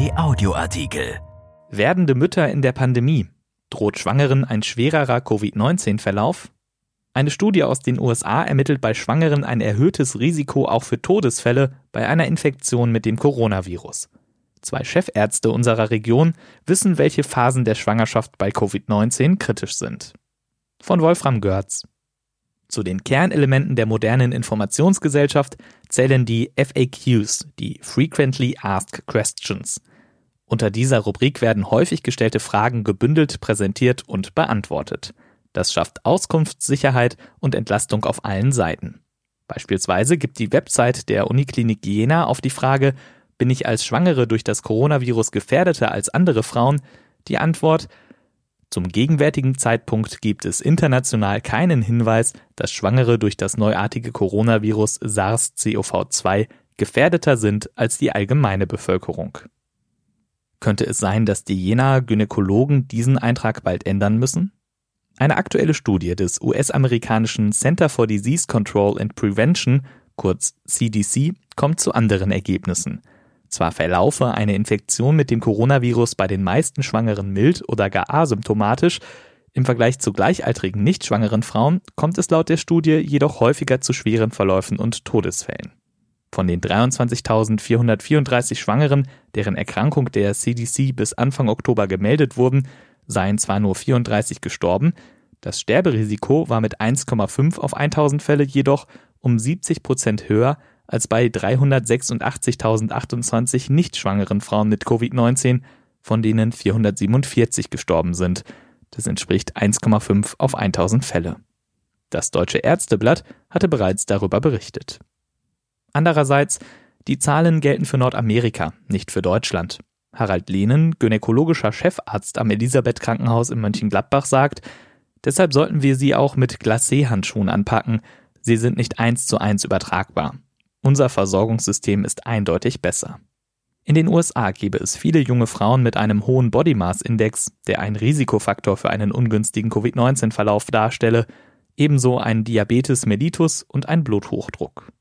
RP Audioartikel. Werdende Mütter in der Pandemie. Droht Schwangeren ein schwererer Covid-19-Verlauf? Eine Studie aus den USA ermittelt bei Schwangeren ein erhöhtes Risiko auch für Todesfälle bei einer Infektion mit dem Coronavirus. Zwei Chefärzte unserer Region wissen, welche Phasen der Schwangerschaft bei Covid-19 kritisch sind. Von Wolfram Görz. Zu den Kernelementen der modernen Informationsgesellschaft zählen die FAQs, die Frequently Asked Questions. Unter dieser Rubrik werden häufig gestellte Fragen gebündelt, präsentiert und beantwortet. Das schafft Auskunftssicherheit und Entlastung auf allen Seiten. Beispielsweise gibt die Website der Uniklinik Jena auf die Frage, bin ich als Schwangere durch das Coronavirus gefährdeter als andere Frauen, die Antwort, zum gegenwärtigen Zeitpunkt gibt es international keinen Hinweis, dass Schwangere durch das neuartige Coronavirus SARS-CoV-2 gefährdeter sind als die allgemeine Bevölkerung. Könnte es sein, dass die Jenaer Gynäkologen diesen Eintrag bald ändern müssen? Eine aktuelle Studie des US-amerikanischen Center for Disease Control and Prevention, kurz CDC, kommt zu anderen Ergebnissen. Zwar verlaufe eine Infektion mit dem Coronavirus bei den meisten Schwangeren mild oder gar asymptomatisch, im Vergleich zu gleichaltrigen nicht schwangeren Frauen kommt es laut der Studie jedoch häufiger zu schweren Verläufen und Todesfällen. Von den 23.434 Schwangeren, deren Erkrankung der CDC bis Anfang Oktober gemeldet wurden, seien zwar nur 34 gestorben, das Sterberisiko war mit 1,5 auf 1000 Fälle jedoch um 70 Prozent höher als bei 386.028 nicht schwangeren Frauen mit Covid-19, von denen 447 gestorben sind. Das entspricht 1,5 auf 1000 Fälle. Das Deutsche Ärzteblatt hatte bereits darüber berichtet. Andererseits, die Zahlen gelten für Nordamerika, nicht für Deutschland. Harald Lehnen, gynäkologischer Chefarzt am Elisabeth Krankenhaus in Mönchengladbach, sagt, deshalb sollten wir sie auch mit Glacé-Handschuhen anpacken. Sie sind nicht eins zu eins übertragbar. Unser Versorgungssystem ist eindeutig besser. In den USA gäbe es viele junge Frauen mit einem hohen Body Mass Index, der ein Risikofaktor für einen ungünstigen Covid-19-Verlauf darstelle, ebenso ein Diabetes mellitus und ein Bluthochdruck.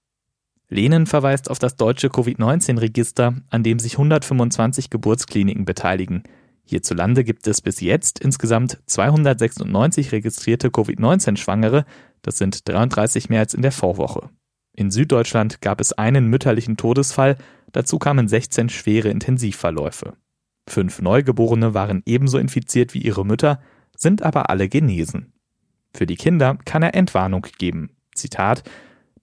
Lehnen verweist auf das deutsche Covid-19-Register, an dem sich 125 Geburtskliniken beteiligen. Hierzulande gibt es bis jetzt insgesamt 296 registrierte Covid-19-Schwangere, das sind 33 mehr als in der Vorwoche. In Süddeutschland gab es einen mütterlichen Todesfall, dazu kamen 16 schwere Intensivverläufe. Fünf Neugeborene waren ebenso infiziert wie ihre Mütter, sind aber alle genesen. Für die Kinder kann er Entwarnung geben. Zitat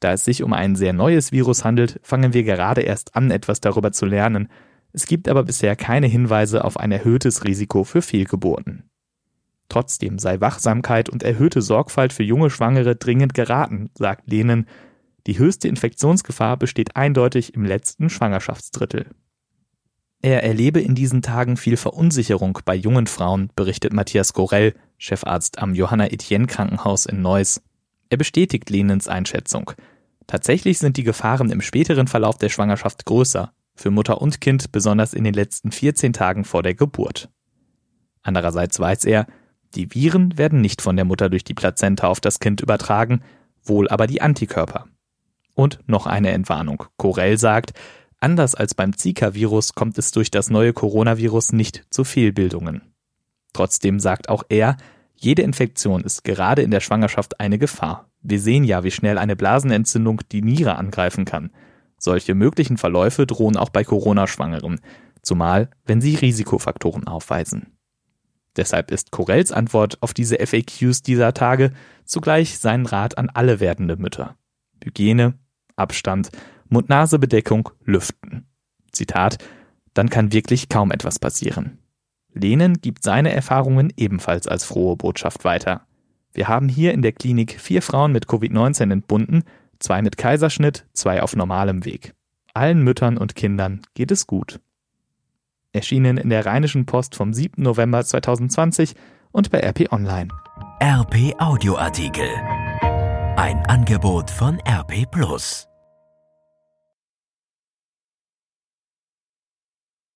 Da es sich um ein sehr neues Virus handelt, fangen wir gerade erst an, etwas darüber zu lernen. Es gibt aber bisher keine Hinweise auf ein erhöhtes Risiko für Fehlgeburten. Trotzdem sei Wachsamkeit und erhöhte Sorgfalt für junge Schwangere dringend geraten, sagt Lehnen die höchste Infektionsgefahr besteht eindeutig im letzten Schwangerschaftsdrittel. Er erlebe in diesen Tagen viel Verunsicherung bei jungen Frauen, berichtet Matthias Gorell, Chefarzt am Johanna Etienne Krankenhaus in Neuss. Er bestätigt Lenens Einschätzung. Tatsächlich sind die Gefahren im späteren Verlauf der Schwangerschaft größer, für Mutter und Kind besonders in den letzten 14 Tagen vor der Geburt. Andererseits weiß er, die Viren werden nicht von der Mutter durch die Plazenta auf das Kind übertragen, wohl aber die Antikörper. Und noch eine Entwarnung. Corell sagt, anders als beim Zika-Virus kommt es durch das neue Coronavirus nicht zu Fehlbildungen. Trotzdem sagt auch er, jede Infektion ist gerade in der Schwangerschaft eine Gefahr. Wir sehen ja, wie schnell eine Blasenentzündung die Niere angreifen kann. Solche möglichen Verläufe drohen auch bei Corona-Schwangeren, zumal wenn sie Risikofaktoren aufweisen. Deshalb ist Corells Antwort auf diese FAQs dieser Tage zugleich sein Rat an alle werdende Mütter. Hygiene, Abstand, Mund-Nase-Bedeckung, Lüften. Zitat, dann kann wirklich kaum etwas passieren. Lehnen gibt seine Erfahrungen ebenfalls als frohe Botschaft weiter. Wir haben hier in der Klinik vier Frauen mit Covid-19 entbunden, zwei mit Kaiserschnitt, zwei auf normalem Weg. Allen Müttern und Kindern geht es gut. Erschienen in der Rheinischen Post vom 7. November 2020 und bei RP Online. RP Audioartikel. Ein Angebot von RP Plus.